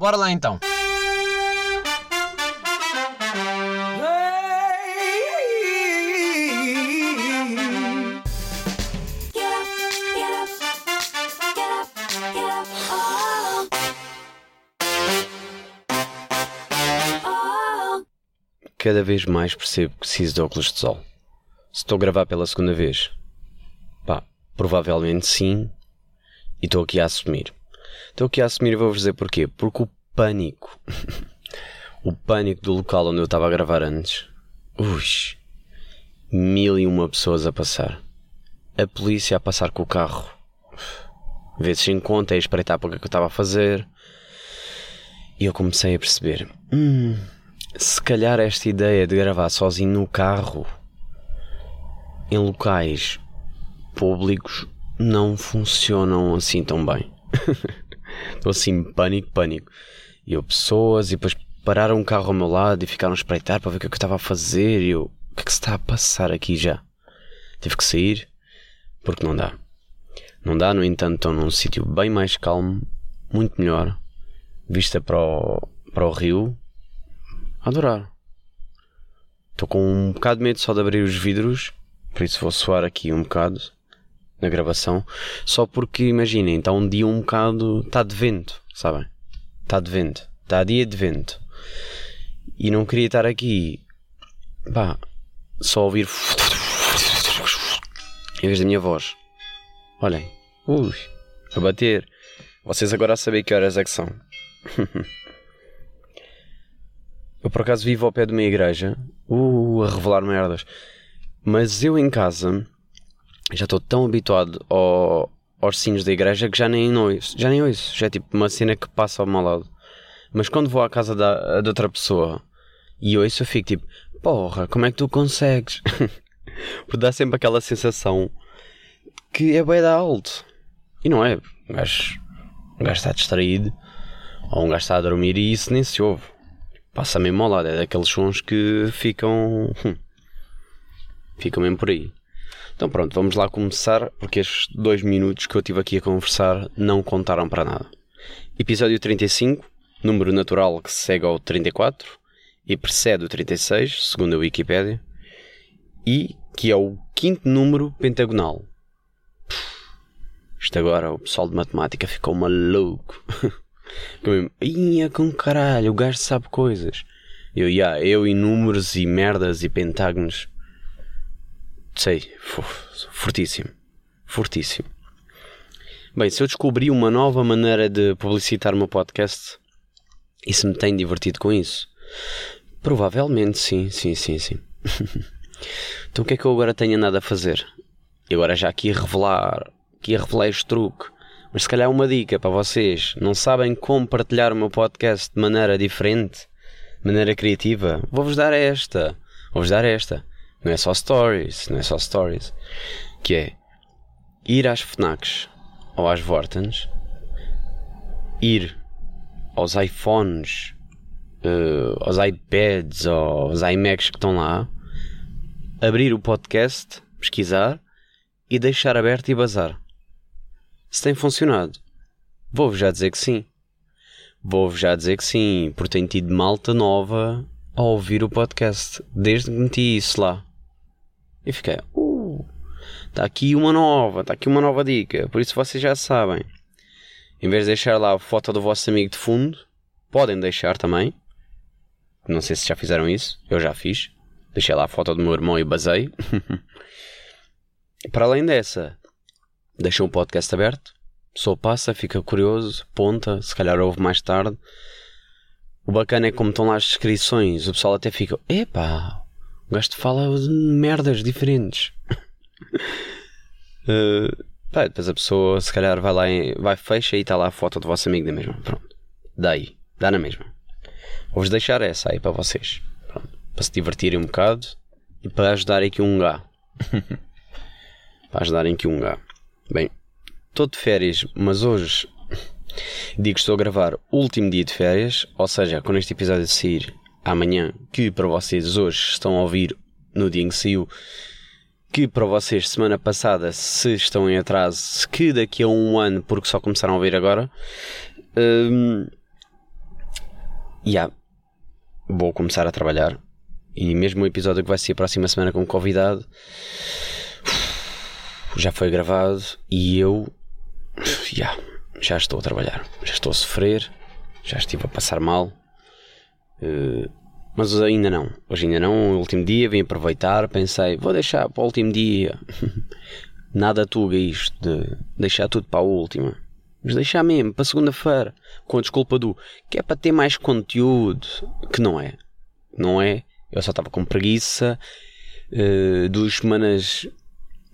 Bora lá então. Cada vez mais percebo que preciso de óculos de sol. Se estou a gravar pela segunda vez, pá, provavelmente sim, e estou aqui a assumir. Estou aqui a assumir e vou-vos dizer porquê. Porque o pânico, o pânico do local onde eu estava a gravar antes, ui, mil e uma pessoas a passar. A polícia a passar com o carro. Vezes sem conta, a espreitar para o que é que eu estava a fazer. E eu comecei a perceber: hum, se calhar esta ideia de gravar sozinho no carro, em locais públicos, não funcionam assim tão bem. Estou assim, pânico, pânico. E eu, pessoas, e depois pararam um carro ao meu lado e ficaram a espreitar para ver o que, é que eu estava a fazer. E eu, o que é que se está a passar aqui já? Tive que sair, porque não dá. Não dá, no entanto, estou num sítio bem mais calmo, muito melhor, vista para o, para o rio. Adorar. Estou com um bocado de medo só de abrir os vidros, por isso vou suar aqui um bocado na gravação, só porque imaginem, está um dia um bocado. está de vento, sabem? Está de vento, está dia de vento. E não queria estar aqui, pá, só ouvir. em vez da minha voz. Olhem, ui, a bater. Vocês agora a saber que horas é que são. eu por acaso vivo ao pé de uma igreja, uh, a revelar merdas. Mas eu em casa já estou tão habituado ao, aos sinos da igreja que já nem ouço, já nem ouço, já é tipo uma cena que passa ao meu lado. Mas quando vou à casa da, de outra pessoa e ouço, eu fico tipo, porra, como é que tu consegues? Porque dá sempre aquela sensação que é bem da alto. E não é, um gajo, gajo está distraído ou um gajo está a dormir e isso nem se ouve. Passa mesmo ao lado, é daqueles sons que ficam. Hum, ficam mesmo por aí. Então pronto, vamos lá começar, porque estes dois minutos que eu tive aqui a conversar não contaram para nada. Episódio 35, número natural que segue ao 34 e precede o 36, segundo a Wikipédia, e que é o quinto número pentagonal. Isto agora, o pessoal de matemática ficou maluco. Ia com caralho, o gajo sabe coisas. Eu, yeah, eu e números e merdas e pentágonos sei, fortíssimo. Fortíssimo. Bem, se eu descobri uma nova maneira de publicitar o meu podcast e se me tem divertido com isso, provavelmente sim, sim, sim, sim. então o que é que eu agora tenho nada a fazer? E agora já aqui a revelar, aqui a revelar este truque. Mas se calhar uma dica para vocês, não sabem como partilhar o meu podcast de maneira diferente, de maneira criativa? Vou-vos dar esta. Vou-vos dar esta. Não é só stories, não é só stories. Que é ir às FNACs ou às Vortens, ir aos iPhones, uh, aos iPads aos iMacs que estão lá, abrir o podcast, pesquisar e deixar aberto e bazar. Se tem funcionado, vou-vos já dizer que sim. Vou-vos já dizer que sim, porque tenho tido malta nova a ouvir o podcast desde que meti isso lá. E fiquei, uh, está aqui uma nova, está aqui uma nova dica, por isso vocês já sabem. Em vez de deixar lá a foto do vosso amigo de fundo, podem deixar também. Não sei se já fizeram isso, eu já fiz. Deixei lá a foto do meu irmão e basei. Para além dessa, deixam o podcast aberto. A pessoa passa, fica curioso, ponta, se calhar ouve mais tarde. O bacana é como estão lá as descrições, o pessoal até fica: epá, o gajo fala de merdas diferentes. uh, pá, depois a pessoa se calhar vai lá, em, vai, fecha e está lá a foto do vosso amigo da mesma. Pronto. Daí, dá na mesma. Vou-vos deixar essa aí para vocês. Pronto. Para se divertirem um bocado e para ajudarem aqui um gá. para ajudarem aqui um gá. Bem, estou de férias, mas hoje digo que estou a gravar o último dia de férias, ou seja, quando este episódio sair, amanhã, que para vocês hoje estão a ouvir no dia em que saiu, que para vocês semana passada, se estão em atraso, que daqui a um ano, porque só começaram a ouvir agora, E yeah, vou começar a trabalhar. E mesmo o episódio que vai ser a próxima semana com um convidado já foi gravado e eu yeah, já estou a trabalhar, já estou a sofrer, já estive a passar mal. Uh, mas ainda não. Hoje ainda não. O último dia vim aproveitar. Pensei, vou deixar para o último dia. Nada tuga isto de deixar tudo para a última. Mas deixar mesmo para segunda-feira. Com a desculpa do que é para ter mais conteúdo. Que não é. Não é. Eu só estava com preguiça. Uh, duas semanas,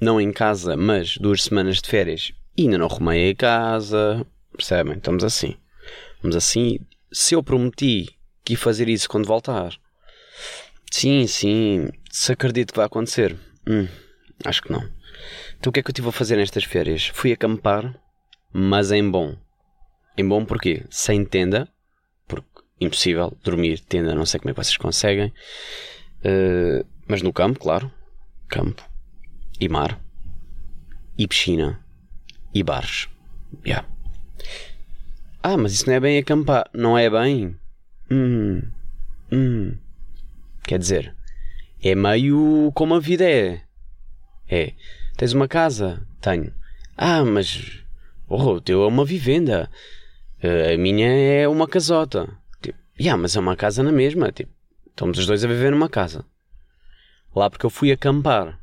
não em casa, mas duas semanas de férias. E ainda não arrumei a casa. Percebem? Estamos assim. Estamos assim. Se eu prometi que fazer isso quando voltar. Sim, sim. Se acredito que vai acontecer. Hum, acho que não. Então o que é que eu estive a fazer nestas férias? Fui acampar, mas em bom. Em bom porquê? Sem tenda, porque impossível dormir tenda, não sei como é que vocês conseguem. Uh, mas no campo, claro. Campo. E mar. E piscina. E bares. Yeah. Ah, mas isso não é bem acampar. Não é bem? Hum. Hum. Quer dizer, é meio como a vida é. É. Tens uma casa? Tenho. Ah, mas. Oh, o teu é uma vivenda. Eh, a minha é uma casota. Tipo, yeah, mas é uma casa na mesma. Tipo, estamos os dois a viver numa casa. Lá porque eu fui acampar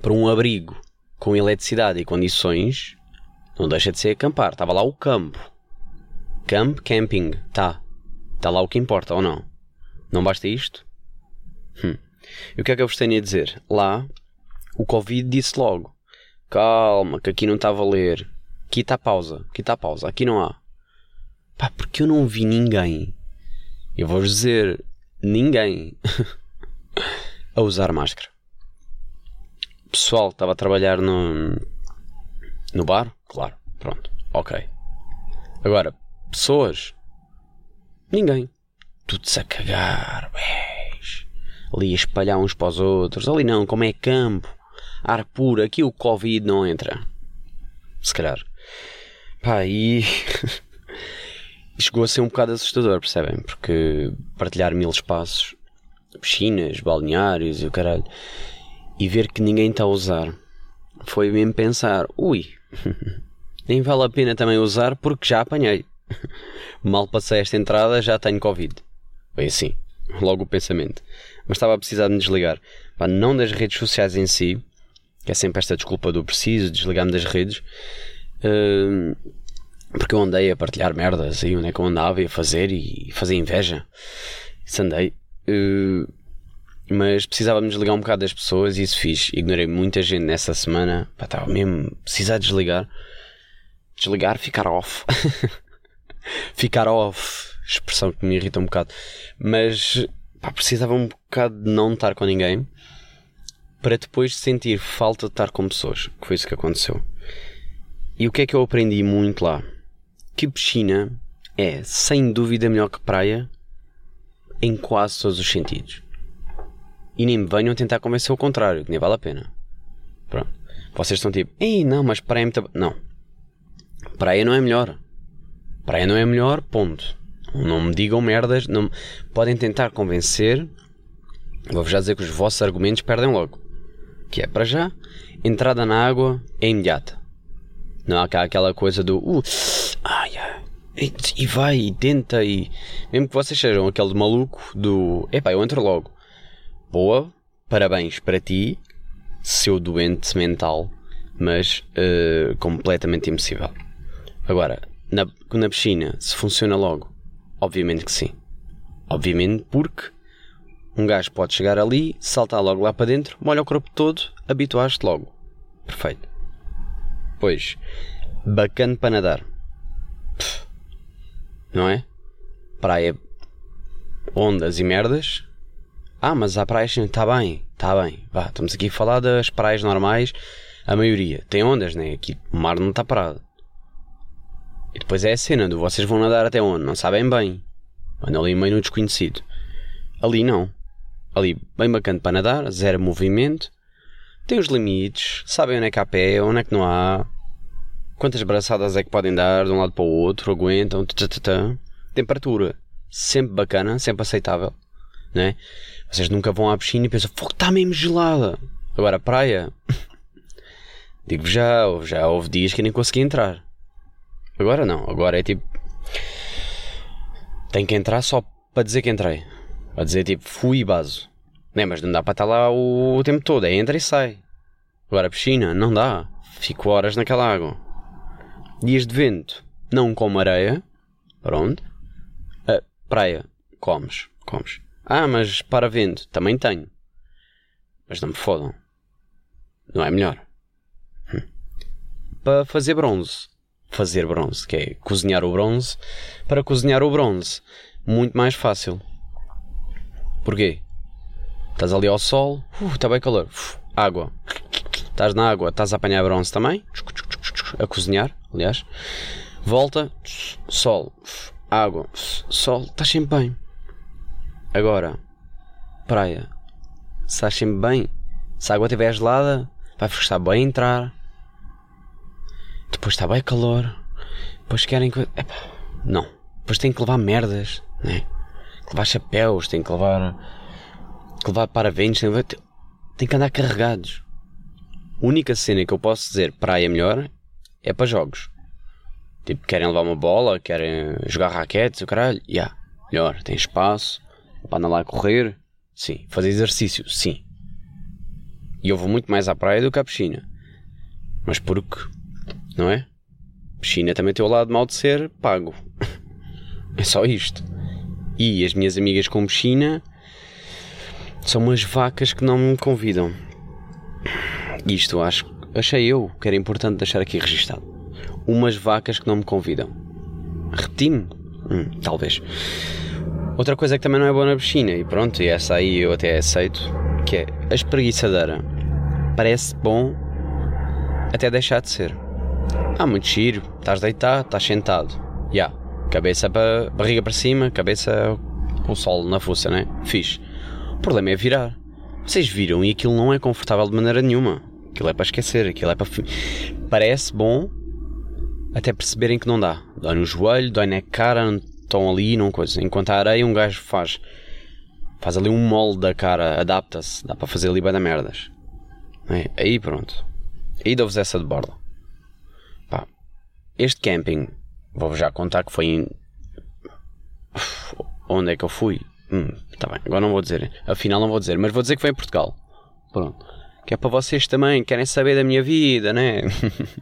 para um abrigo com eletricidade e condições, não deixa de ser acampar. Estava lá o campo. Camp, camping. Tá. Está lá o que importa, ou não? Não basta isto? Hum. E o que é que eu vos tenho a dizer? Lá, o Covid disse logo: calma, que aqui não está a valer. Aqui está pausa, aqui está pausa, aqui não há. Pá, porque eu não vi ninguém, eu vou-vos dizer, ninguém, a usar máscara. Pessoal estava a trabalhar no, no bar? Claro, pronto, ok. Agora, pessoas Ninguém. Tudo-se a cagar, beijo. Ali a espalhar uns para os outros. Ali não, como é campo. Ar puro. Aqui o Covid não entra. Se calhar. Pá, e. chegou a ser um bocado assustador, percebem? Porque partilhar mil espaços, piscinas, balneários e o caralho, e ver que ninguém está a usar, foi mesmo pensar: ui, nem vale a pena também usar porque já apanhei. Mal passei esta entrada, já tenho Covid. Bem assim, logo o pensamento. Mas estava a precisar de me desligar. Pá, não das redes sociais em si, que é sempre esta desculpa do preciso, desligar-me das redes. Uh, porque eu andei a partilhar merdas aí onde é que eu andava e a fazer e fazer inveja. Isso andei. Uh, mas precisava me desligar um bocado das pessoas e isso fiz. Ignorei muita gente nessa semana. Pá, estava mesmo precisar desligar. Desligar, ficar off. ficar off, expressão que me irrita um bocado, mas pá, precisava um bocado de não estar com ninguém para depois sentir falta de estar com pessoas, que foi isso que aconteceu. E o que é que eu aprendi muito lá? Que piscina é, sem dúvida, melhor que praia em quase todos os sentidos. E nem me venham tentar convencer o contrário, que nem vale a pena. Pronto. Vocês estão tipo, ei, não, mas praia é muito. Não. Praia não é melhor. Praia não é melhor, ponto. Não me digam merdas, não podem tentar convencer. Vou-vos já dizer que os vossos argumentos perdem logo. Que é para já, entrada na água é imediata. Não há cá aquela coisa do uh, ai, ai, e vai e tenta e mesmo que vocês sejam aquele maluco do epá, eu entro logo. Boa, parabéns para ti, seu doente mental, mas uh, completamente impossível. Agora, na, na piscina, se funciona logo? Obviamente que sim. Obviamente porque um gajo pode chegar ali, saltar logo lá para dentro, molha o corpo todo, habituaste logo. Perfeito. Pois, bacana para nadar. Pff, não é? Praia, ondas e merdas. Ah, mas há praias, está bem, está bem. Vá, estamos aqui a falar das praias normais. A maioria tem ondas, né? Aqui o mar não está parado. E depois é a cena do vocês vão nadar até onde? Não sabem bem. Andam ali meio no desconhecido. Ali não. Ali bem bacana para nadar, zero movimento. Tem os limites, sabem onde é que há pé, onde é que não há. Quantas braçadas é que podem dar de um lado para o outro, aguentam. Tã. Temperatura. sempre bacana, sempre aceitável, né? Vocês nunca vão à piscina e pensam, fogo, está mesmo gelada. Agora, praia, digo já, já houve dias que nem consegui entrar. Agora não, agora é tipo, tenho que entrar só para dizer que entrei. Para dizer tipo, fui e baso. Né? Mas não dá para estar lá o, tempo todo, é entra e sai. Agora, piscina, não dá. Fico horas naquela água. Dias de vento, não como areia. Pronto. A praia, comes, comes. Ah, mas para vento, também tenho. Mas não me fodam. Não é melhor. Hum. Para fazer bronze. Fazer bronze, que é cozinhar o bronze. Para cozinhar o bronze, muito mais fácil. Porquê? Estás ali ao sol, uh, está bem calor, uh, água. Estás na água, estás a apanhar bronze também, a cozinhar, aliás. Volta, sol, água, sol, estás sempre bem. Agora, praia, estás sempre bem. Se a água estiver gelada, vai estar bem entrar. Depois está bem calor. Depois querem que. Epá, não. Depois tem que levar merdas, né? Que levar chapéus, tem que levar. Que levar paraventos, tem que, levar, que andar carregados. A única cena que eu posso dizer praia melhor é para jogos. Tipo, querem levar uma bola, querem jogar raquetes, o caralho, yeah, melhor, tem espaço, para andar lá a correr, sim. Fazer exercício, sim. E eu vou muito mais à praia do que à piscina. Mas porque, não é? Piscina também tem o lado mal de ser pago. é só isto. E as minhas amigas com piscina são umas vacas que não me convidam. Isto acho, achei eu que era importante deixar aqui registado. Umas vacas que não me convidam. Repeti-me? Hum, talvez. Outra coisa que também não é boa na piscina, e pronto, e essa aí eu até aceito, que é a espreguiçadeira. Parece bom até deixar de ser. Ah, muito giro, estás deitado, estás sentado. Já, yeah. cabeça para barriga para cima, cabeça com o sol na fuça, né? Fixe. O problema é virar. Vocês viram e aquilo não é confortável de maneira nenhuma. Aquilo é para esquecer, aquilo é para. Parece bom até perceberem que não dá. Dói no joelho, dói na cara, estão ali, não coisa. Enquanto a areia, um gajo faz. Faz ali um molde da cara, adapta-se, dá para fazer ali bem da merdas. É, aí pronto. Aí dou-vos essa de borda. Este camping, vou-vos já contar que foi em. Onde é que eu fui? Hum, tá bem, agora não vou dizer. Afinal, não vou dizer, mas vou dizer que foi em Portugal. Pronto. Que é para vocês também, querem saber da minha vida, né?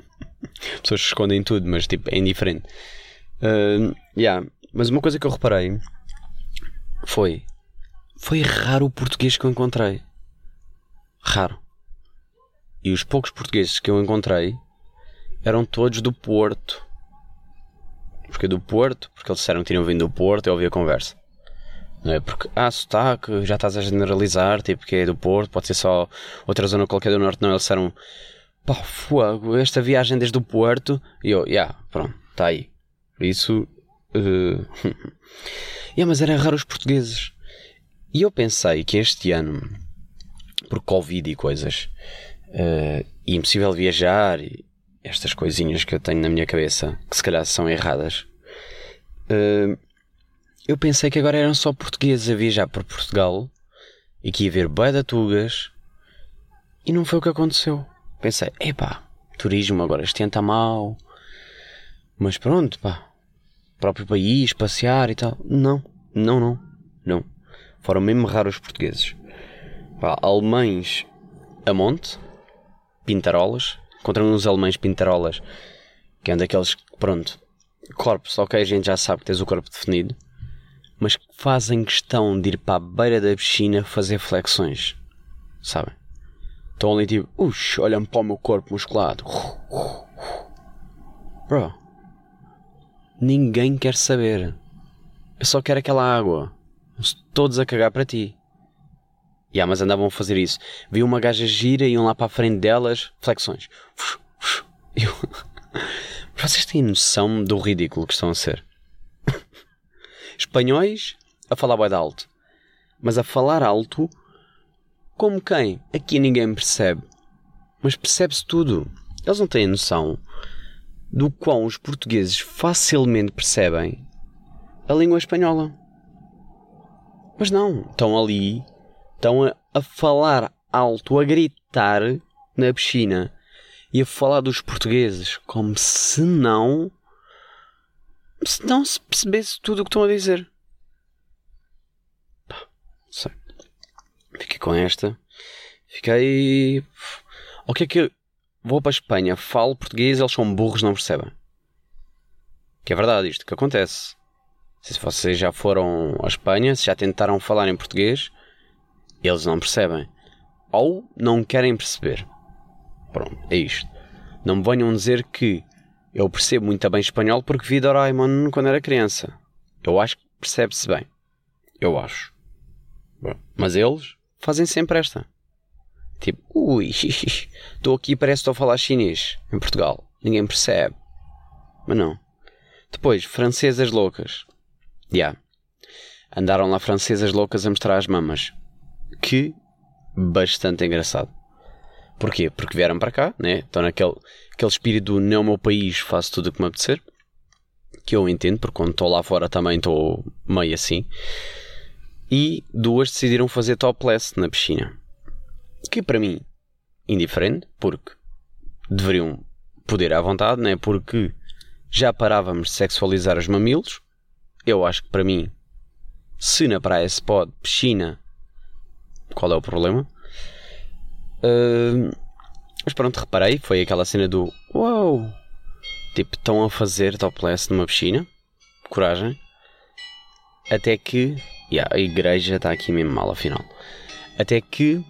Pessoas escondem tudo, mas tipo, é indiferente. Uh, yeah. Mas uma coisa que eu reparei foi. Foi raro o português que eu encontrei. Raro. E os poucos portugueses que eu encontrei eram todos do Porto. Porque do Porto, porque eles disseram que tinham vindo do Porto, eu ouvi a conversa. Não é porque, ah, sotaque, já estás a generalizar, tipo, que é do Porto, pode ser só outra zona qualquer do Norte. Não, eles disseram, pá, fogo, esta viagem desde o Porto. E eu, já, yeah, pronto, está aí. Isso. Uh... yeah, mas era raro os portugueses. E eu pensei que este ano, por Covid e coisas, uh, impossível viajar, e estas coisinhas que eu tenho na minha cabeça, que se calhar são erradas. Uh, eu pensei que agora eram só portugueses a viajar para Portugal e que ia ver bué tugas e não foi o que aconteceu. Pensei, epá, turismo agora este ano está mal, mas pronto, pá, próprio país, passear e tal. Não, não, não, não. Foram mesmo raros os portugueses. Pá, alemães a monte, pintarolas, encontrei uns alemães pintarolas, que é um daqueles, pronto, corpos, ok, a gente já sabe que tens o corpo definido mas que fazem questão de ir para a beira da piscina fazer flexões. Sabem? Estão ali tipo, ux, olham para o meu corpo musculado. Bro, ninguém quer saber. Eu só quero aquela água. Todos a cagar para ti. Yeah, mas andavam a fazer isso. Vi uma gaja gira e iam lá para a frente delas, flexões. Eu... Vocês têm noção do ridículo que estão a ser? espanhóis a falar bem alto. Mas a falar alto, como quem? Aqui ninguém percebe. Mas percebe-se tudo. Eles não têm noção do quão os portugueses facilmente percebem a língua espanhola. Mas não, estão ali, estão a, a falar alto, a gritar na piscina e a falar dos portugueses como se não se não se percebesse tudo o que estão a dizer. Pá, sei. Fiquei com esta. Fiquei. O que é que. Vou para a Espanha, falo português, eles são burros, não percebem. Que é verdade isto que acontece. Se vocês já foram à Espanha, se já tentaram falar em português, eles não percebem. Ou não querem perceber. Pronto, é isto. Não me venham dizer que eu percebo muito bem espanhol porque vi Doraemon quando era criança. Eu acho que percebe-se bem. Eu acho. Mas eles fazem sempre esta. Tipo, ui, estou aqui parece que estou a falar chinês em Portugal. Ninguém percebe. Mas não. Depois, francesas loucas. Já. Yeah. Andaram lá francesas loucas a mostrar as mamas. Que bastante engraçado. Porquê? Porque vieram para cá, né? Estão naquele aquele espírito do não é meu país, faço tudo o que me apetecer. Que eu entendo, porque quando estou lá fora também estou meio assim. E duas decidiram fazer topless na piscina. Que para mim, indiferente, porque deveriam poder à vontade, né? Porque já parávamos de sexualizar os mamilos. Eu acho que para mim, se na praia se pode, piscina, qual é o problema? Uh, mas pronto, reparei, foi aquela cena do Uau! Tipo, estão a fazer topless numa piscina. Coragem. Até que. Yeah, a igreja está aqui mesmo mal, afinal. Até que.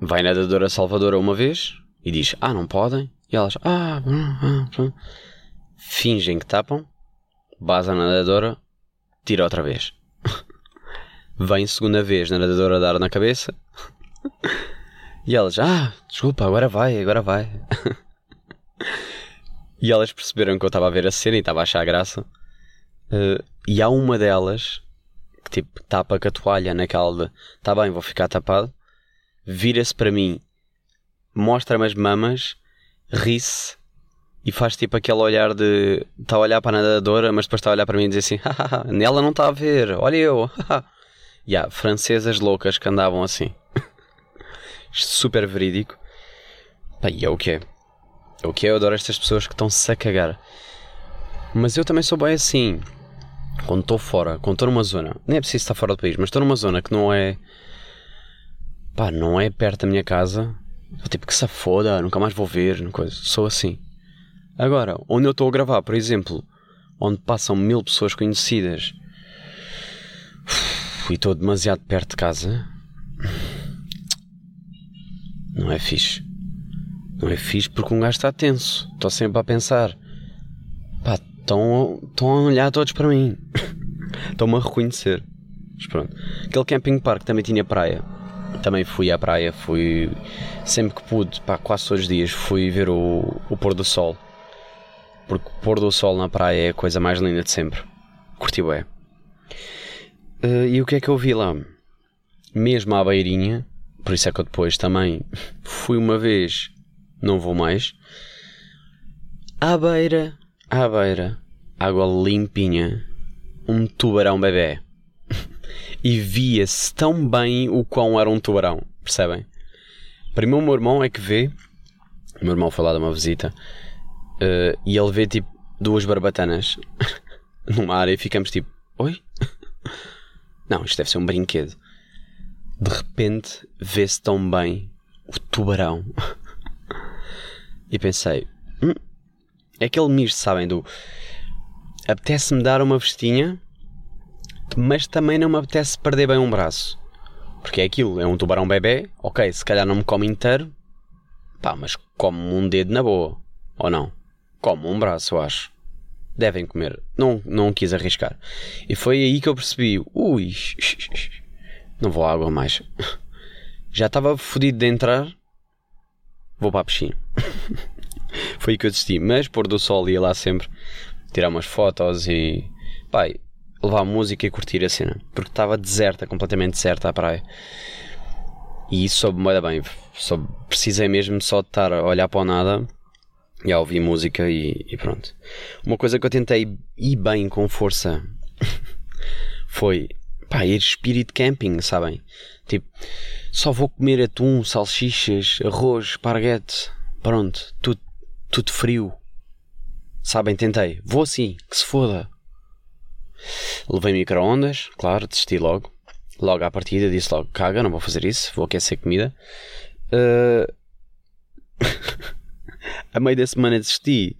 Vai nadadora Salvadora uma vez e diz: Ah, não podem. E elas: Ah, ah, ah. fingem que tapam. Base a nadadora, tira outra vez. Vem segunda vez, nadadora dar na cabeça. E elas, ah, desculpa, agora vai, agora vai. e elas perceberam que eu estava a ver a cena e estava a achar graça. Uh, e há uma delas que tipo tapa com a toalha naquela de tá bem, vou ficar tapado. Vira-se para mim, mostra-me as mamas, ri-se e faz tipo aquele olhar de. Está a olhar para a nadadora, mas depois está a olhar para mim e diz assim: nela não está a ver, olha eu. Há francesas loucas que andavam assim super verídico. Pá, e é o que é. É o que é, eu adoro estas pessoas que estão-se a cagar. Mas eu também sou bem assim. Quando estou fora, quando estou numa zona, nem é preciso estar fora do país, mas estou numa zona que não é. pá, não é perto da minha casa. Tipo que se foda, nunca mais vou ver, coisa. Sou assim. Agora, onde eu estou a gravar, por exemplo, onde passam mil pessoas conhecidas e estou demasiado perto de casa, não é fixe. Não é fixe porque um gajo está tenso. Estou sempre a pensar. Pá, estão a olhar todos para mim. Estão-me a reconhecer. Mas pronto. Aquele camping park também tinha praia. Também fui à praia, fui sempre que pude, pá, quase todos os dias, fui ver o, o pôr do sol. Porque o pôr do sol na praia é a coisa mais linda de sempre. Curti é. Uh, e o que é que eu vi lá? Mesmo à beirinha, por isso é que eu depois também fui uma vez, não vou mais. À beira, à beira, água limpinha, um tubarão bebê. e via-se tão bem o quão era um tubarão, percebem? Primeiro o meu irmão é que vê, o meu irmão foi lá de uma visita, uh, e ele vê tipo duas barbatanas numa área e ficamos tipo, oi? Não, isto deve ser um brinquedo de repente vê-se tão bem o tubarão. e pensei, hum, é aquele misto, sabem, do apetece-me dar uma vestinha, mas também não me apetece perder bem um braço. Porque é aquilo, é um tubarão bebê, ok, se calhar não me come inteiro, pá, mas come um dedo na boa, ou não? Come um braço, eu acho. Devem comer. Não, não quis arriscar. E foi aí que eu percebi, ui, não vou à água mais. Já estava fodido de entrar. Vou para a piscina. Foi aí que eu desisti. Mas pôr do sol ia lá sempre tirar umas fotos e. Pai, levar música e curtir a cena. Porque estava deserta, completamente deserta a praia. E isso soube muito bem. Só precisei mesmo só de estar a olhar para o nada e a ouvir música e, e pronto. Uma coisa que eu tentei ir bem com força foi pá, ir espírito camping, sabem? Tipo, só vou comer atum, salsichas, arroz, esparguete, pronto, tudo, tudo frio. Sabem, tentei. Vou assim, que se foda. Levei micro-ondas, claro, desisti logo. Logo à partida disse logo, caga, não vou fazer isso, vou aquecer comida. Uh... a meio da semana desisti.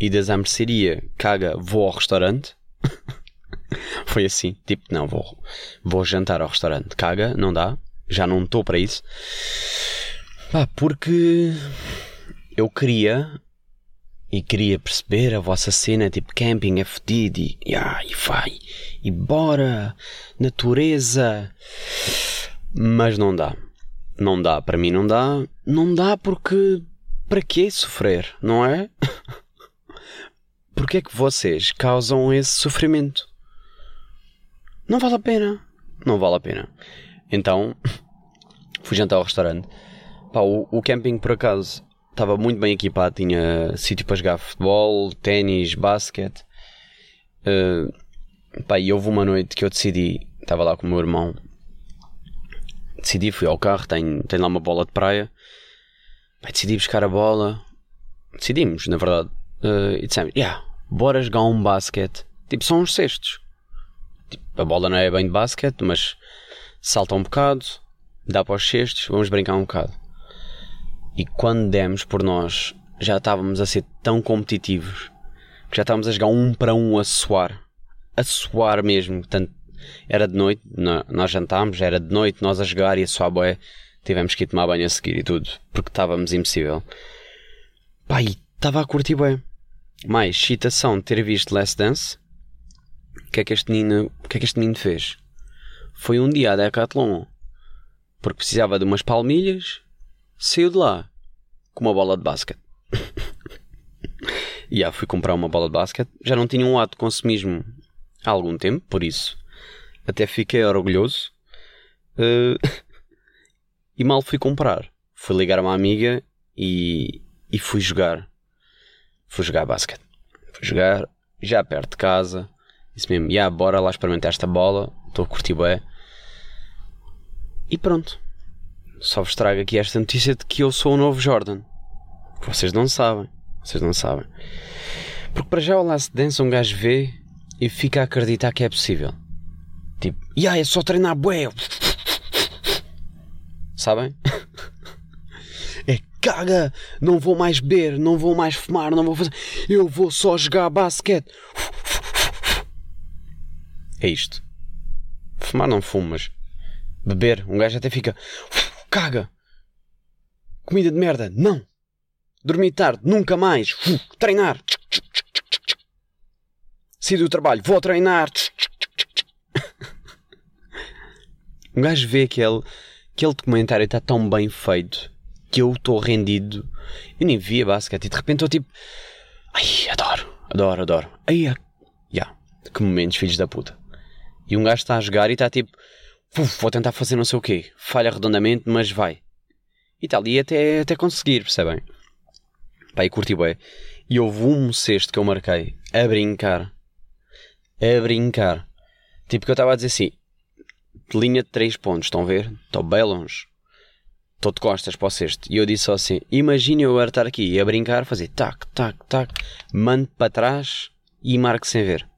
E das à mercearia, caga, vou ao restaurante. Foi assim, tipo, não, vou, vou jantar ao restaurante. Caga, não dá, já não estou para isso. Pá, porque eu queria e queria perceber a vossa cena, tipo, camping é fedido e, yeah, e vai, e bora, natureza. Mas não dá. Não dá, para mim não dá. Não dá porque para que sofrer, não é? Porque é que vocês causam esse sofrimento? Não vale a pena. Não vale a pena. Então, fui jantar ao restaurante. Pá, o, o camping, por acaso, estava muito bem equipado. Tinha sítio para jogar futebol, ténis, basquete. Uh, pá, e houve uma noite que eu decidi, estava lá com o meu irmão. Decidi, fui ao carro, tenho, tenho lá uma bola de praia. Pá, decidi buscar a bola. Decidimos, na verdade. Uh, e dissemos, yeah, bora jogar um basquete. Tipo, são uns cestos Tipo, a bola não é bem de basquete, mas salta um bocado, dá para os cestos, vamos brincar um bocado. E quando demos por nós, já estávamos a ser tão competitivos que já estávamos a jogar um para um a suar. A suar mesmo. Portanto, era de noite, nós jantámos, era de noite, nós a jogar e a suar boé. Tivemos que ir tomar banho a seguir e tudo, porque estávamos impossível. Pai, estava a curtir bem. Mais excitação de ter visto Last Dance o que é que este menino, que é que este menino fez? Foi um dia à Decathlon, porque precisava de umas palmilhas, saiu de lá com uma bola de basquete. e yeah, fui comprar uma bola de basquete. Já não tinha um ato de consumismo há algum tempo, por isso até fiquei orgulhoso. Uh, e mal fui comprar. Fui ligar a uma amiga e, e fui jogar. Fui jogar basquete. Fui jogar já perto de casa. Disse mesmo, yeah, bora lá experimentar esta bola, estou a curtir bem. E pronto. Só vos trago aqui esta notícia de que eu sou o novo Jordan. Vocês não sabem. Vocês não sabem. Porque para já o Last Dance um gajo vê e fica a acreditar que é possível. Tipo, yeah, é só treinar bué. Sabem? É caga, não vou mais beber, não vou mais fumar, não vou fazer. Eu vou só jogar basquete. É isto. Fumar não fumo, mas beber, um gajo até fica. Caga! Comida de merda, não! Dormir tarde, nunca mais! Treinar! Sair do trabalho, vou treinar! Um gajo vê aquele, aquele documentário está tão bem feito que eu estou rendido. Eu nem via basquete e de repente estou tipo. Ai, adoro, adoro, adoro. Ai, yeah. que momentos, filhos da puta. E um gajo está a jogar e está tipo, vou tentar fazer não sei o quê. Falha redondamente, mas vai. E tal, e até, até conseguir, percebem? Pá, e curti bem. E houve um cesto que eu marquei a brincar. A brincar. Tipo que eu estava a dizer assim, linha de 3 pontos, estão a ver? Estou bem longe. Estou de costas para o cesto. E eu disse só assim: Imagina eu estar aqui a brincar, fazer tac, tac, tac, mando para trás e marco sem ver.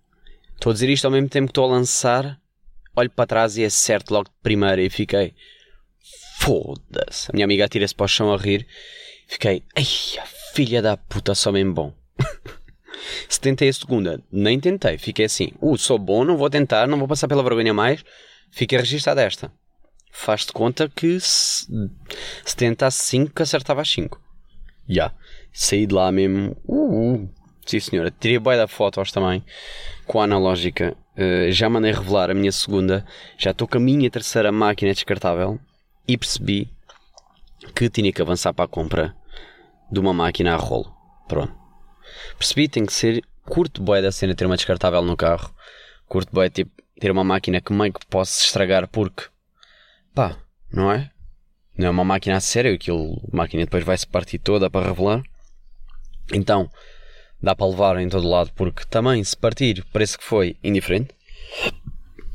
Estou a dizer isto ao mesmo tempo que estou a lançar, olho para trás e é certo logo de primeira e fiquei. Foda-se. A minha amiga atira-se para o chão a rir. Fiquei. Ai, filha da puta, só mesmo bom. Se tentei a segunda, nem tentei. Fiquei assim. Uh, sou bom, não vou tentar, não vou passar pela vergonha mais. Fiquei registada esta. Faz-te conta que se, se tentasse 5, que acertava as 5. Já. Yeah. Saí de lá mesmo. Uh, uh. Sim, senhora. Tirei bem da fotos também com a analógica. Uh, já mandei revelar a minha segunda. Já estou com a minha terceira máquina descartável e percebi que tinha que avançar para a compra de uma máquina a rolo. Pronto. Percebi tem que ser curto boé da cena ter uma descartável no carro. Curto boé tipo ter uma máquina que meio que posso estragar porque pá, não é? Não é uma máquina a sério, aquilo, a máquina depois vai se partir toda para revelar. Então, dá para levar em todo lado, porque também, se partir, parece que foi indiferente.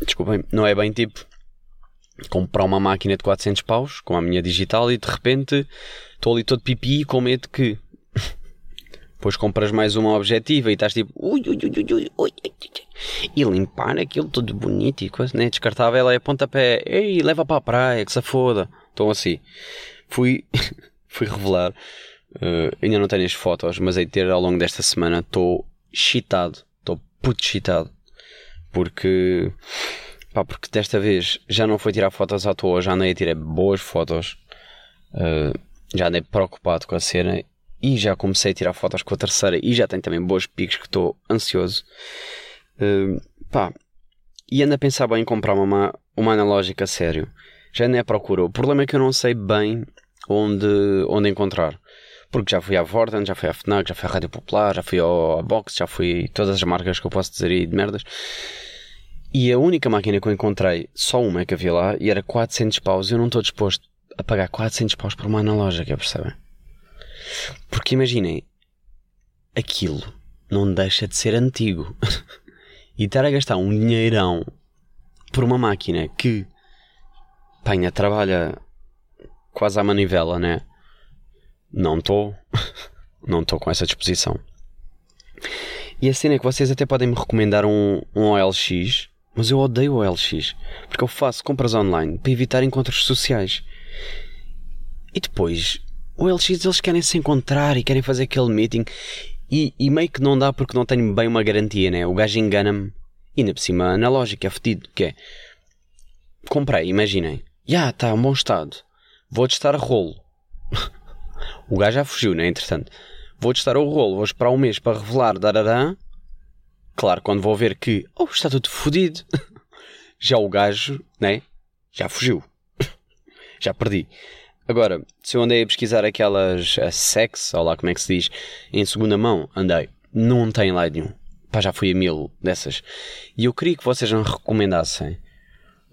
desculpem, não é bem tipo comprar uma máquina de 400 paus com a minha digital e de repente estou ali todo pipi com medo que depois compras mais uma objetiva e estás tipo ui, ui, ui, ui, e limpar aquilo tudo bonito e coisa, né? Descartável é pontapé, ei, leva para a praia, que se foda. Então assim, fui, fui revelar, uh, ainda não tenho as fotos, mas de ter ao longo desta semana, estou chitado, estou puto chitado, porque, pá, porque desta vez já não foi tirar fotos à toa, já andei a tirar boas fotos, uh, já andei preocupado com a cena e já comecei a tirar fotos com a terceira e já tenho também boas picos que estou ansioso. Uh, pá, e ando a pensar bem em comprar uma, uma analógica sério. Já nem a procura. O problema é que eu não sei bem onde, onde encontrar. Porque já fui à Vorten, já fui à FNAC, já fui à Rádio Popular, já fui ao Box, já fui todas as marcas que eu posso dizer aí de merdas. E a única máquina que eu encontrei, só uma é que havia lá, e era 400 paus. E eu não estou disposto a pagar 400 paus por uma analógica, percebem? Porque imaginem, aquilo não deixa de ser antigo. e estar a gastar um dinheirão por uma máquina que penha, trabalha quase à manivela, né? Não estou. não estou com essa disposição. E a cena é que vocês até podem me recomendar um, um OLX, mas eu odeio o OLX, porque eu faço compras online para evitar encontros sociais. E depois, o OLX eles querem se encontrar e querem fazer aquele meeting e, e meio que não dá porque não tenho bem uma garantia, né? O gajo engana-me. E ainda por cima, analógico, é fedido, que é... Comprei, imaginem. Já, yeah, está, bom estado. Vou testar rolo. o gajo já fugiu, né? Entretanto. Vou testar o rolo, vou esperar um mês para revelar, dararã. Claro, quando vou ver que, oh, está tudo fodido. já o gajo, né? Já fugiu. já perdi. Agora, se eu andei a pesquisar aquelas a sex, ou lá como é que se diz, em segunda mão, andei, não tem lá nenhum. Pá, já fui a mil dessas. E eu queria que vocês me recomendassem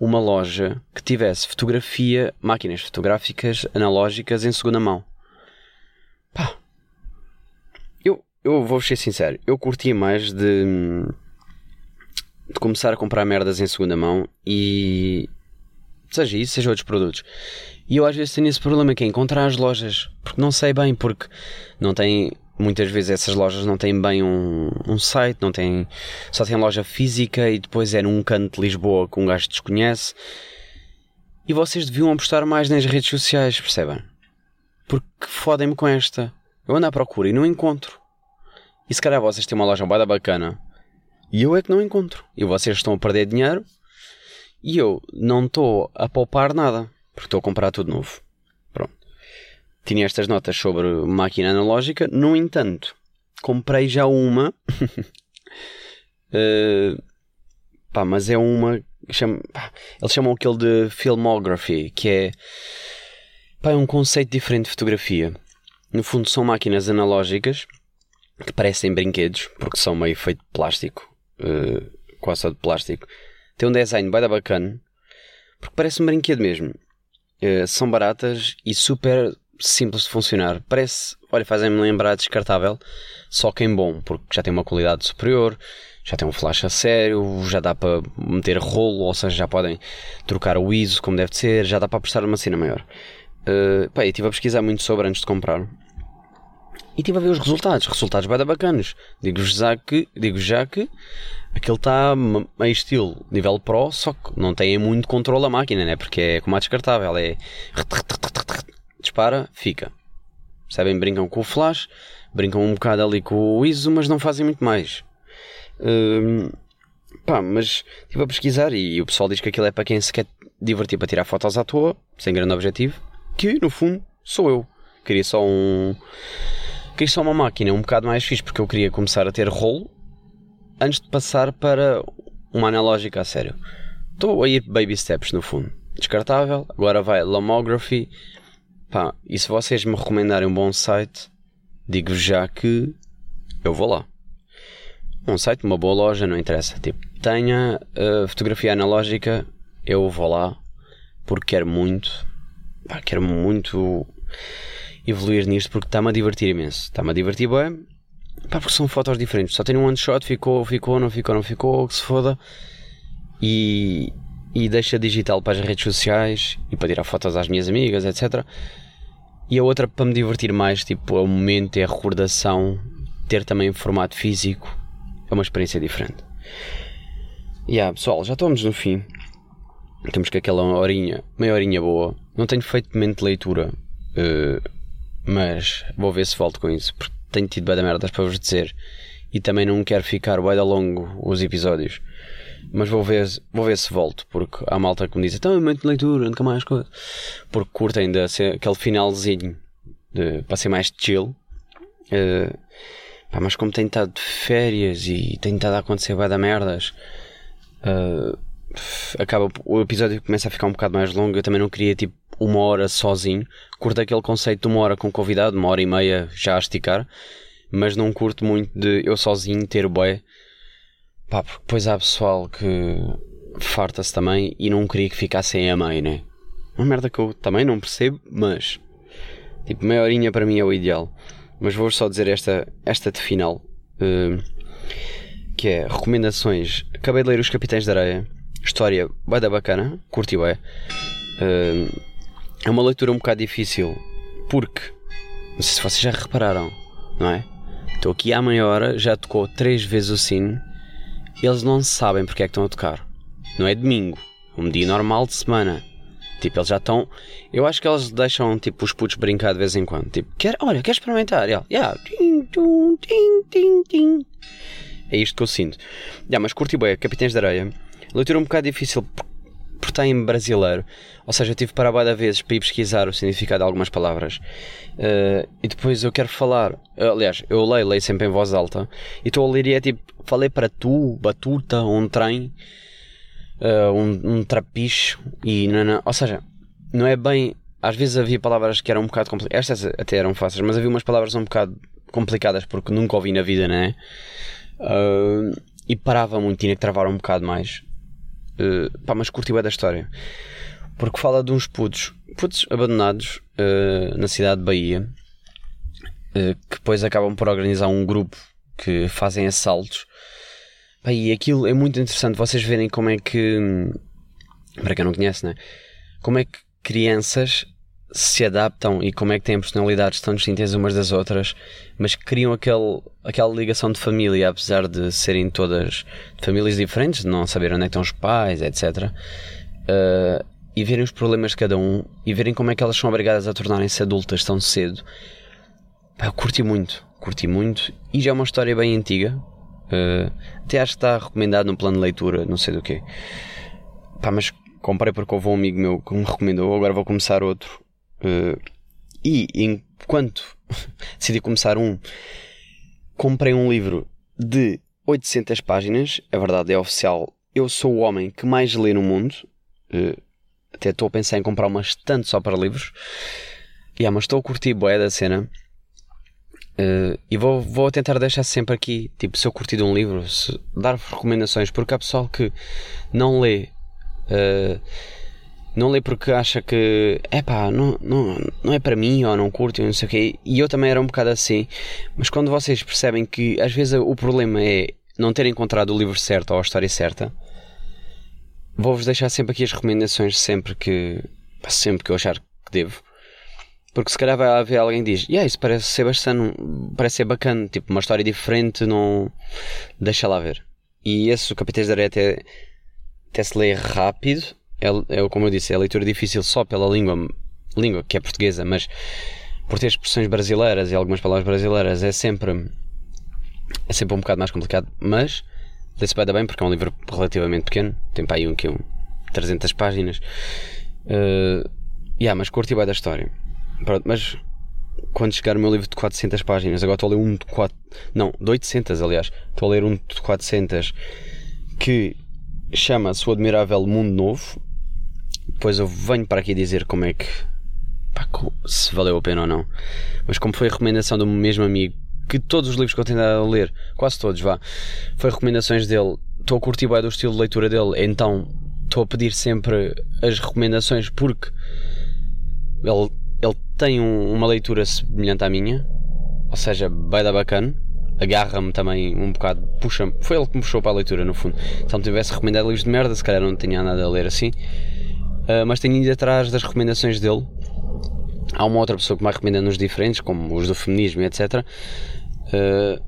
uma loja que tivesse fotografia, máquinas fotográficas analógicas em segunda mão. Pá, eu, eu vou ser sincero, eu curtia mais de, de começar a comprar merdas em segunda mão e seja isso, seja outros produtos. E eu às vezes tenho esse problema que é encontrar as lojas, porque não sei bem, porque não tem. Muitas vezes essas lojas não têm bem um, um site, não têm, só tem loja física e depois é num canto de Lisboa que um gajo desconhece. E vocês deviam apostar mais nas redes sociais, percebem? Porque fodem-me com esta. Eu ando à procura e não encontro. E se calhar vocês têm uma loja bada bacana e eu é que não encontro. E vocês estão a perder dinheiro e eu não estou a poupar nada porque estou a comprar tudo novo. Pronto. Tinha estas notas sobre máquina analógica, no entanto, comprei já uma. uh, pá, mas é uma. Chama, pá, eles chamam aquele de filmography, que é, pá, é um conceito diferente de fotografia. No fundo, são máquinas analógicas que parecem brinquedos, porque são meio feito de plástico, uh, quase só de plástico. Tem um design bem bacana, porque parece um brinquedo mesmo. Uh, são baratas e super simples de funcionar. Parece, olha, fazem-me lembrar descartável, só que em bom, porque já tem uma qualidade superior, já tem um flash a sério, já dá para meter rolo, ou seja, já podem trocar o ISO como deve ser, já dá para prestar uma cena maior. Uh, pá, eu estive a pesquisar muito sobre antes de comprar e estive a ver os resultados, resultados bem bacanas. Digo já que, digo já que aquele está meio estilo nível Pro, só que não tem muito controle a máquina, né? Porque é como a descartável, é dispara, fica. Percebem? Brincam com o flash, brincam um bocado ali com o ISO, mas não fazem muito mais. Hum, pá, mas estive a pesquisar e o pessoal diz que aquilo é para quem se quer divertir para tirar fotos à toa, sem grande objetivo, que no fundo sou eu. Queria só um. Queria só uma máquina um bocado mais fixe, porque eu queria começar a ter rolo antes de passar para uma analógica a sério. Estou a ir baby steps no fundo. Descartável, agora vai Lomography. Pá, e se vocês me recomendarem um bom site, digo já que eu vou lá. Um site, uma boa loja, não interessa. Tipo, tenha uh, fotografia analógica, eu vou lá porque quero muito. Pá, quero muito evoluir nisto porque está-me a divertir imenso. Está-me a divertir bem Pá, porque são fotos diferentes. Só tenho um one shot, ficou, ficou, não ficou, não ficou, que se foda. e, e deixa digital para as redes sociais e para tirar fotos às minhas amigas, etc. E a outra para me divertir mais, tipo, é o momento, é a recordação, ter também em formato físico, é uma experiência diferente. E yeah, pessoal, já estamos no fim. Temos que aquela horinha, meia horinha boa. Não tenho feito momento de leitura, uh, mas vou ver se volto com isso, porque tenho tido bem da merdas para vos dizer. E também não quero ficar bem da longo os episódios. Mas vou ver, vou ver se volto, porque há malta que me diz: então, momento de leitura, nunca mais coisa. Porque curto ainda aquele finalzinho de, para ser mais chill. Uh, pá, mas como tenho estado de férias e tenho estado a acontecer bem da merdas. Uh, acaba o episódio começa a ficar um bocado mais longo. Eu também não queria tipo uma hora sozinho. Curto aquele conceito de uma hora com convidado, uma hora e meia já a esticar, mas não curto muito de eu sozinho ter bué. Pá, porque depois há pessoal que farta-se também e não queria que ficassem a meio, né? Uma merda que eu também não percebo, mas tipo, meia horinha para mim é o ideal. Mas vou só dizer esta, esta de final. Uh, que é recomendações. Acabei de ler Os Capitães da Areia História vai da bacana, curti bem. Uh, é uma leitura um bocado difícil porque, não sei se vocês já repararam, não é? Estou aqui há meia hora, já tocou três vezes o sino e eles não sabem porque é que estão a tocar. Não é domingo, é um dia normal de semana. Tipo, eles já estão. Eu acho que eles deixam tipo, os putos brincar de vez em quando. Tipo, quer, olha, quer experimentar? Ela, yeah. tim, tum, tim, tim, tim. É isto que eu sinto. Yeah, mas curti bem, Capitães de Areia leitura um bocado difícil por estar em brasileiro. Ou seja, eu tive para várias vezes para ir pesquisar o significado de algumas palavras. Uh, e depois eu quero falar. Aliás, eu leio, leio sempre em voz alta. E estou a ler e é tipo, falei para tu, batuta, um trem, uh, um, um trapicho. E não, não, ou seja, não é bem. Às vezes havia palavras que eram um bocado complicadas. Estas até eram fáceis, mas havia umas palavras um bocado complicadas porque nunca ouvi na vida, né? Uh, e parava muito, tinha que travar um bocado mais. Uh, pá, mas curti bem da história. Porque fala de uns putos, putos abandonados uh, na cidade de Bahia, uh, que depois acabam por organizar um grupo que fazem assaltos. Pá, e aquilo é muito interessante vocês verem como é que. Para quem não conhece, né? Como é que crianças se adaptam e como é que têm personalidades tão distintas umas das outras, mas criam aquele, aquela ligação de família, apesar de serem todas de famílias diferentes, de não saber onde é estão os pais, etc. Uh, eh, e verem os problemas de cada um e verem como é que elas são obrigadas a tornarem-se adultas tão cedo. Eu curti muito, curti muito. E já é uma história bem antiga. Uh, até acho que está recomendado no plano de leitura, não sei do quê. Pá, mas comprei porque houve um amigo meu que me recomendou, agora vou começar outro Uh, e enquanto decidi começar um, comprei um livro de 800 páginas. A verdade é oficial. Eu sou o homem que mais lê no mundo. Uh, até estou a pensar em comprar uma estante só para livros. Yeah, mas estou a curtir boé da cena. Uh, e vou, vou tentar deixar sempre aqui, tipo, se eu curti de um livro, dar recomendações, porque há pessoal que não lê. Uh, não lê porque acha que é pá, não, não, não é para mim ou não curto ou não sei o quê. E eu também era um bocado assim. Mas quando vocês percebem que às vezes o problema é não ter encontrado o livro certo ou a história certa, vou-vos deixar sempre aqui as recomendações sempre que sempre que eu achar que devo. Porque se calhar vai haver alguém que diz, yeah, isso parece ser bastante, parece ser bacana, tipo uma história diferente, não deixa lá ver. E esse o Capitães da Areia até, até se lê rápido é, como eu disse, é a leitura difícil só pela língua, língua que é portuguesa, mas por ter expressões brasileiras e algumas palavras brasileiras é sempre, é sempre um bocado mais complicado, mas lê-se bem, bem porque é um livro relativamente pequeno, tem para aí um que um 300 páginas. Uh, yeah, mas curti bem da história. Pronto, mas quando chegar o meu livro de 400 páginas, agora estou a ler um de 4, não, de 800 aliás, estou a ler um de 400 que chama-se O Admirável Mundo Novo depois eu venho para aqui dizer como é que. Pá, se valeu a pena ou não. Mas como foi a recomendação do mesmo amigo, que todos os livros que eu tenho a ler, quase todos, vá, foi recomendações dele. Estou a curtir bem do estilo de leitura dele, então estou a pedir sempre as recomendações porque ele, ele tem um, uma leitura semelhante à minha, ou seja, vai dar bacana. agarra-me também um bocado, puxa-me. Foi ele que me puxou para a leitura, no fundo. Se ele tivesse recomendado livros de merda, se calhar não tinha nada a ler assim. Uh, mas tenho ido atrás das recomendações dele. Há uma outra pessoa que me vai recomendando uns diferentes, como os do feminismo etc. Uh,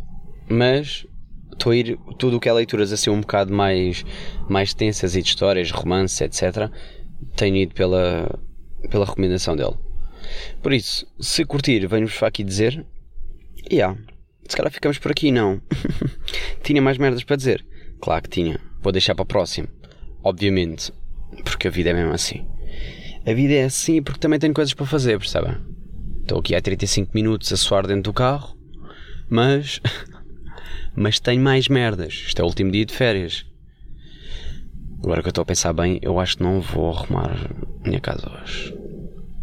mas estou a ir tudo o que é leituras a ser um bocado mais, mais tensas e de histórias, romances, etc. Tenho ido pela, pela recomendação dele. Por isso, se curtir, venho-vos aqui dizer. E yeah, se calhar ficamos por aqui, não. tinha mais merdas para dizer? Claro que tinha. Vou deixar para o próximo. Obviamente. Porque a vida é mesmo assim. A vida é assim porque também tenho coisas para fazer, percebem? Estou aqui há 35 minutos a suar dentro do carro, mas. mas tenho mais merdas. Isto é o último dia de férias. Agora que eu estou a pensar bem, eu acho que não vou arrumar minha casa hoje.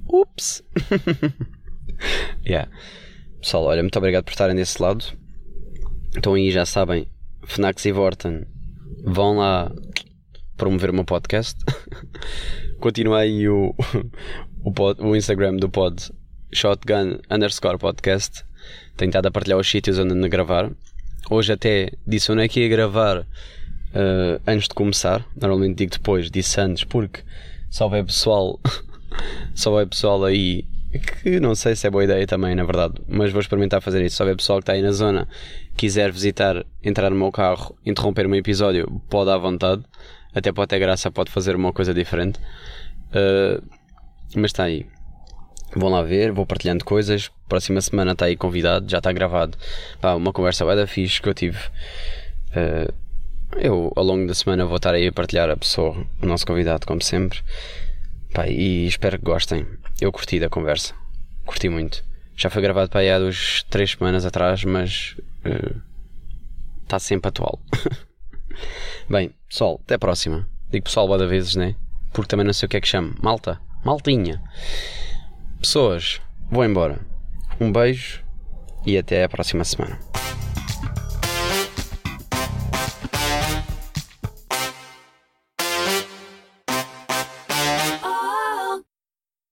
Ups! yeah. Pessoal, olha, muito obrigado por estarem desse lado. Então aí já sabem, Fnax e Vorten vão lá promover o meu podcast. Continua aí o, o, pod, o Instagram do pod shotgun underscore podcast. Tenho estado a partilhar os sítios onde ando a gravar. Hoje até disse onde é que ia gravar uh, antes de começar. Normalmente digo depois, disse antes, porque só vai pessoal só vai pessoal aí que não sei se é boa ideia também, na verdade, mas vou experimentar fazer isso. Só ver pessoal que está aí na zona quiser visitar, entrar no meu carro, interromper o meu episódio, pode à vontade. Até pode ter graça, pode fazer uma coisa diferente. Uh, mas está aí. Vão lá ver, vou partilhando coisas. Próxima semana está aí convidado, já está gravado. Pá, uma conversa bem da fixe que eu tive. Uh, eu, ao longo da semana, vou estar aí a partilhar a pessoa, o nosso convidado, como sempre. Pá, e espero que gostem. Eu curti da conversa. Curti muito. Já foi gravado para aí há duas, três semanas atrás, mas está uh, sempre atual. Bem, pessoal, até a próxima. Digo pessoal várias vezes, né? Porque também não sei o que é que chamo. Malta, maltinha. Pessoas, vou embora. Um beijo e até a próxima semana.